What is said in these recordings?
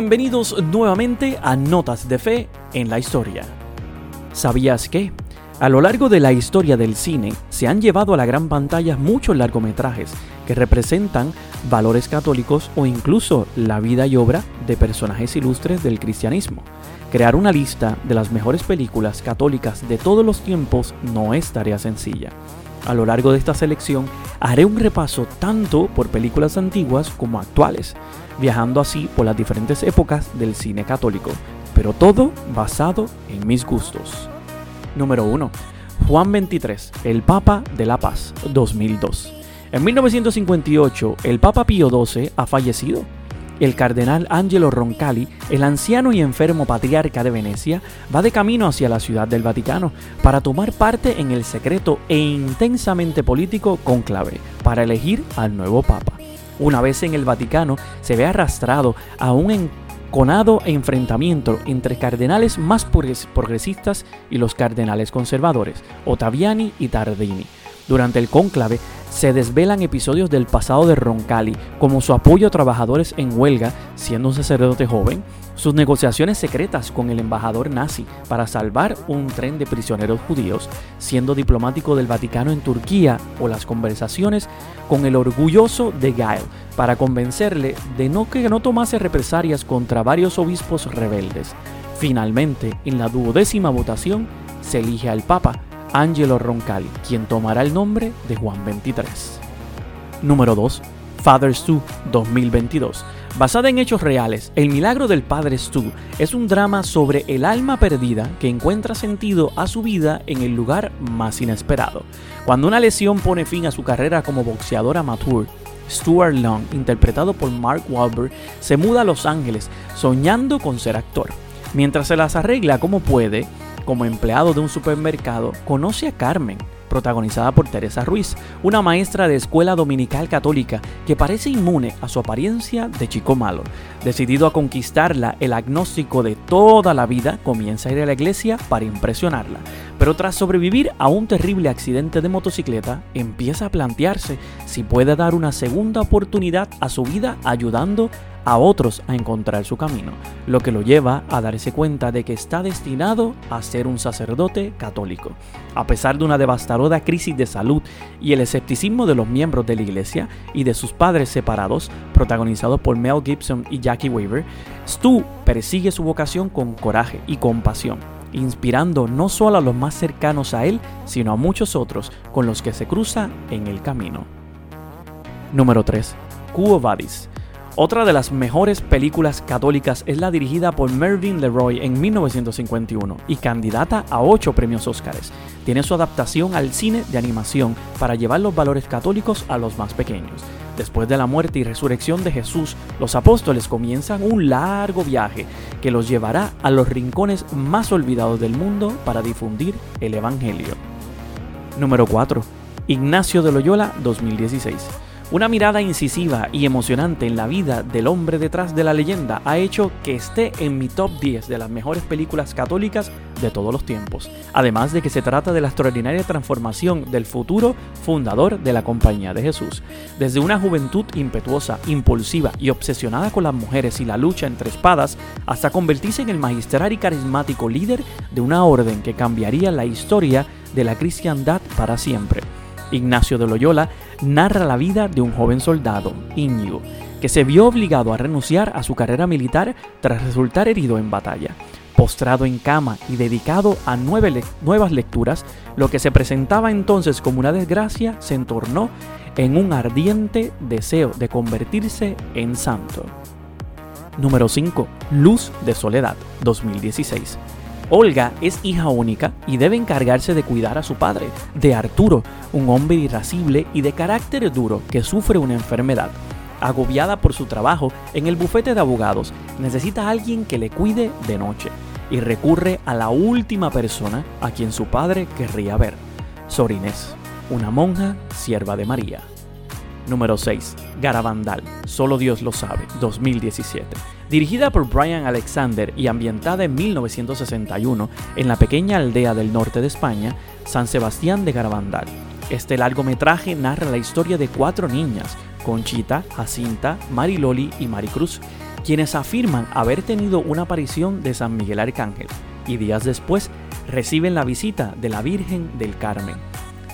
Bienvenidos nuevamente a Notas de Fe en la Historia. ¿Sabías que? A lo largo de la historia del cine se han llevado a la gran pantalla muchos largometrajes que representan valores católicos o incluso la vida y obra de personajes ilustres del cristianismo. Crear una lista de las mejores películas católicas de todos los tiempos no es tarea sencilla. A lo largo de esta selección haré un repaso tanto por películas antiguas como actuales, viajando así por las diferentes épocas del cine católico, pero todo basado en mis gustos. Número 1. Juan 23, el Papa de la Paz, 2002. En 1958, el Papa Pío XII ha fallecido el cardenal Angelo Roncalli, el anciano y enfermo patriarca de Venecia, va de camino hacia la ciudad del Vaticano para tomar parte en el secreto e intensamente político conclave para elegir al nuevo papa. Una vez en el Vaticano, se ve arrastrado a un enconado enfrentamiento entre cardenales más progresistas y los cardenales conservadores, Ottaviani y Tardini. Durante el cónclave, se desvelan episodios del pasado de Roncalli, como su apoyo a trabajadores en huelga, siendo un sacerdote joven, sus negociaciones secretas con el embajador nazi para salvar un tren de prisioneros judíos, siendo diplomático del Vaticano en Turquía, o las conversaciones con el orgulloso de Gael para convencerle de no que no tomase represalias contra varios obispos rebeldes. Finalmente, en la duodécima votación, se elige al Papa, Angelo Roncalli, quien tomará el nombre de Juan 23. Número 2. Father Stu 2022. Basada en hechos reales, El milagro del Padre Stu es un drama sobre el alma perdida que encuentra sentido a su vida en el lugar más inesperado. Cuando una lesión pone fin a su carrera como boxeador amateur, Stuart Long, interpretado por Mark Wahlberg, se muda a Los Ángeles soñando con ser actor. Mientras se las arregla como puede, como empleado de un supermercado, conoce a Carmen, protagonizada por Teresa Ruiz, una maestra de escuela dominical católica que parece inmune a su apariencia de chico malo. Decidido a conquistarla, el agnóstico de toda la vida comienza a ir a la iglesia para impresionarla. Pero tras sobrevivir a un terrible accidente de motocicleta, empieza a plantearse si puede dar una segunda oportunidad a su vida ayudando a otros a encontrar su camino, lo que lo lleva a darse cuenta de que está destinado a ser un sacerdote católico. A pesar de una devastadora crisis de salud y el escepticismo de los miembros de la iglesia y de sus padres separados, protagonizados por Mel Gibson y Jackie Weaver, Stu persigue su vocación con coraje y compasión, inspirando no solo a los más cercanos a él, sino a muchos otros con los que se cruza en el camino. Número 3. Quo Vadis otra de las mejores películas católicas es la dirigida por Mervyn Leroy en 1951 y candidata a 8 premios Óscares. Tiene su adaptación al cine de animación para llevar los valores católicos a los más pequeños. Después de la muerte y resurrección de Jesús, los apóstoles comienzan un largo viaje que los llevará a los rincones más olvidados del mundo para difundir el Evangelio. Número 4. Ignacio de Loyola 2016. Una mirada incisiva y emocionante en la vida del hombre detrás de la leyenda ha hecho que esté en mi top 10 de las mejores películas católicas de todos los tiempos, además de que se trata de la extraordinaria transformación del futuro fundador de la Compañía de Jesús. Desde una juventud impetuosa, impulsiva y obsesionada con las mujeres y la lucha entre espadas, hasta convertirse en el magistral y carismático líder de una orden que cambiaría la historia de la cristiandad para siempre. Ignacio de Loyola narra la vida de un joven soldado, Íñigo, que se vio obligado a renunciar a su carrera militar tras resultar herido en batalla. Postrado en cama y dedicado a nuevas lecturas, lo que se presentaba entonces como una desgracia se entornó en un ardiente deseo de convertirse en santo. Número 5. Luz de Soledad, 2016. Olga es hija única y debe encargarse de cuidar a su padre, de Arturo, un hombre irascible y de carácter duro que sufre una enfermedad. Agobiada por su trabajo en el bufete de abogados, necesita a alguien que le cuide de noche y recurre a la última persona a quien su padre querría ver, Sor Inés, una monja sierva de María. Número 6. Garabandal, solo Dios lo sabe, 2017. Dirigida por Brian Alexander y ambientada en 1961 en la pequeña aldea del norte de España, San Sebastián de Garabandal. Este largometraje narra la historia de cuatro niñas, Conchita, Jacinta, Mariloli y Maricruz, quienes afirman haber tenido una aparición de San Miguel Arcángel y días después reciben la visita de la Virgen del Carmen.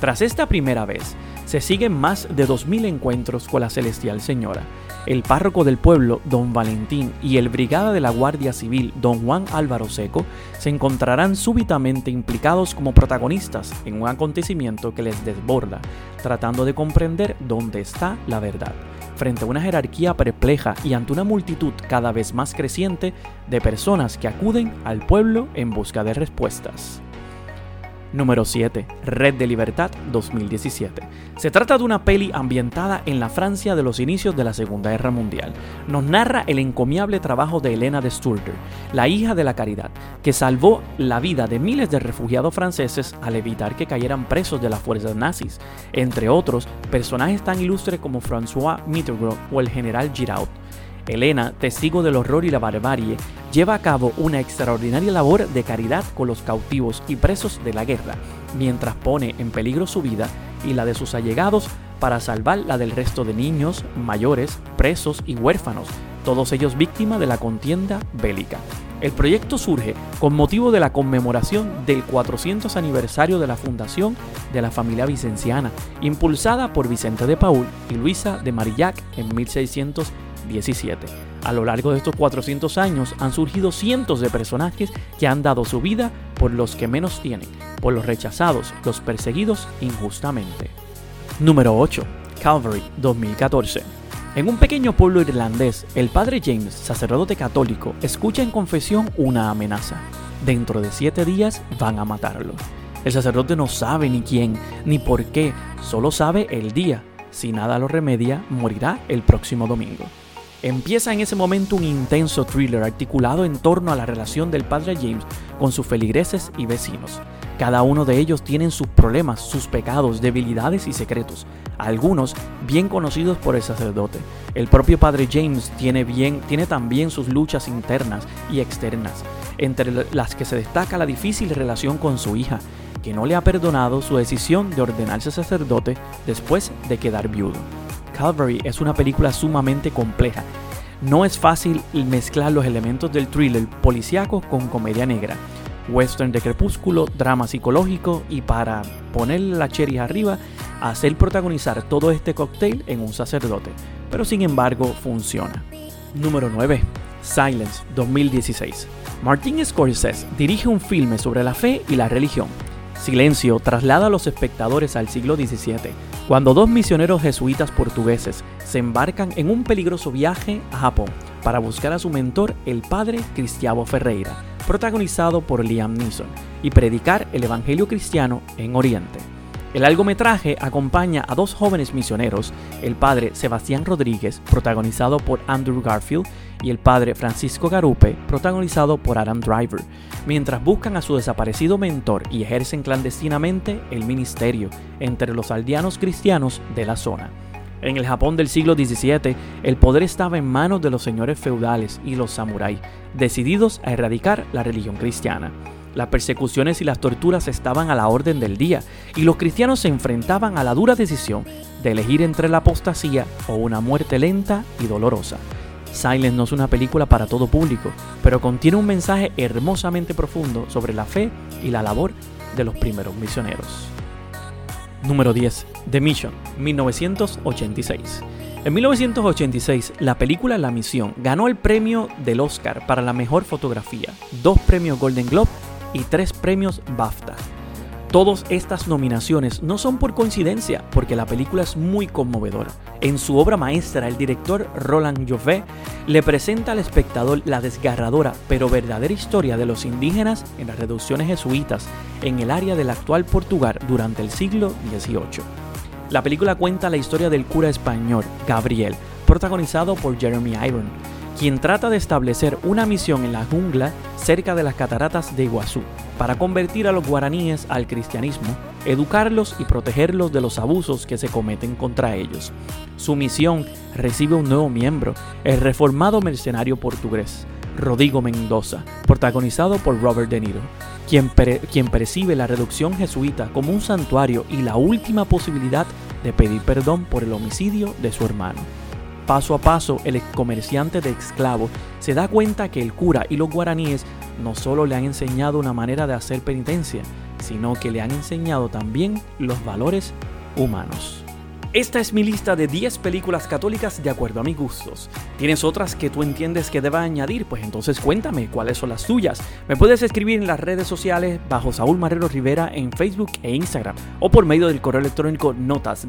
Tras esta primera vez, se siguen más de 2.000 encuentros con la Celestial Señora. El párroco del pueblo, don Valentín, y el brigada de la Guardia Civil, don Juan Álvaro Seco, se encontrarán súbitamente implicados como protagonistas en un acontecimiento que les desborda, tratando de comprender dónde está la verdad frente a una jerarquía perpleja y ante una multitud cada vez más creciente de personas que acuden al pueblo en busca de respuestas. Número 7. Red de Libertad 2017. Se trata de una peli ambientada en la Francia de los inicios de la Segunda Guerra Mundial. Nos narra el encomiable trabajo de Elena de Sturger, la hija de la caridad, que salvó la vida de miles de refugiados franceses al evitar que cayeran presos de las fuerzas nazis, entre otros personajes tan ilustres como François Mitterrand o el general Giraud. Elena, testigo del horror y la barbarie, lleva a cabo una extraordinaria labor de caridad con los cautivos y presos de la guerra, mientras pone en peligro su vida y la de sus allegados para salvar la del resto de niños, mayores, presos y huérfanos, todos ellos víctimas de la contienda bélica. El proyecto surge con motivo de la conmemoración del 400 aniversario de la fundación de la familia vicenciana, impulsada por Vicente de Paul y Luisa de Marillac en 1600 17. A lo largo de estos 400 años han surgido cientos de personajes que han dado su vida por los que menos tienen, por los rechazados, los perseguidos injustamente. Número 8. Calvary 2014. En un pequeño pueblo irlandés, el padre James, sacerdote católico, escucha en confesión una amenaza. Dentro de siete días van a matarlo. El sacerdote no sabe ni quién, ni por qué, solo sabe el día. Si nada lo remedia, morirá el próximo domingo. Empieza en ese momento un intenso thriller articulado en torno a la relación del padre James con sus feligreses y vecinos. Cada uno de ellos tiene sus problemas, sus pecados, debilidades y secretos, algunos bien conocidos por el sacerdote. El propio padre James tiene, bien, tiene también sus luchas internas y externas, entre las que se destaca la difícil relación con su hija, que no le ha perdonado su decisión de ordenarse sacerdote después de quedar viudo. Calvary es una película sumamente compleja. No es fácil mezclar los elementos del thriller policíaco con comedia negra, western de crepúsculo, drama psicológico y para ponerle la cherry arriba, hacer protagonizar todo este cóctel en un sacerdote. Pero sin embargo funciona. Número 9. Silence 2016. Martin Scorsese dirige un filme sobre la fe y la religión. Silencio traslada a los espectadores al siglo XVII, cuando dos misioneros jesuitas portugueses se embarcan en un peligroso viaje a Japón para buscar a su mentor, el padre Cristiavo Ferreira, protagonizado por Liam Neeson, y predicar el Evangelio cristiano en Oriente. El largometraje acompaña a dos jóvenes misioneros, el padre Sebastián Rodríguez, protagonizado por Andrew Garfield, y el padre Francisco Garupe, protagonizado por Adam Driver, mientras buscan a su desaparecido mentor y ejercen clandestinamente el ministerio entre los aldeanos cristianos de la zona. En el Japón del siglo XVII, el poder estaba en manos de los señores feudales y los samuráis, decididos a erradicar la religión cristiana. Las persecuciones y las torturas estaban a la orden del día, y los cristianos se enfrentaban a la dura decisión de elegir entre la apostasía o una muerte lenta y dolorosa. Silence no es una película para todo público, pero contiene un mensaje hermosamente profundo sobre la fe y la labor de los primeros misioneros. Número 10. The Mission, 1986. En 1986, la película La Misión ganó el premio del Oscar para la mejor fotografía, dos premios Golden Globe y tres premios BAFTA. Todas estas nominaciones no son por coincidencia, porque la película es muy conmovedora. En su obra maestra, el director Roland Joffé le presenta al espectador la desgarradora pero verdadera historia de los indígenas en las reducciones jesuitas en el área del actual Portugal durante el siglo XVIII. La película cuenta la historia del cura español Gabriel, protagonizado por Jeremy Iron, quien trata de establecer una misión en la jungla cerca de las cataratas de Iguazú para convertir a los guaraníes al cristianismo, educarlos y protegerlos de los abusos que se cometen contra ellos. Su misión recibe un nuevo miembro, el reformado mercenario portugués, Rodrigo Mendoza, protagonizado por Robert De Niro, quien, quien percibe la reducción jesuita como un santuario y la última posibilidad de pedir perdón por el homicidio de su hermano. Paso a paso, el comerciante de esclavos se da cuenta que el cura y los guaraníes no solo le han enseñado una manera de hacer penitencia, sino que le han enseñado también los valores humanos. Esta es mi lista de 10 películas católicas de acuerdo a mis gustos. ¿Tienes otras que tú entiendes que deba añadir? Pues entonces cuéntame cuáles son las tuyas. Me puedes escribir en las redes sociales bajo Saúl Marrero Rivera en Facebook e Instagram o por medio del correo electrónico notas.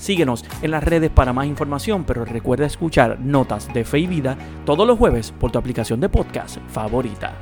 Síguenos en las redes para más información, pero recuerda escuchar Notas de Fe y Vida todos los jueves por tu aplicación de podcast favorita.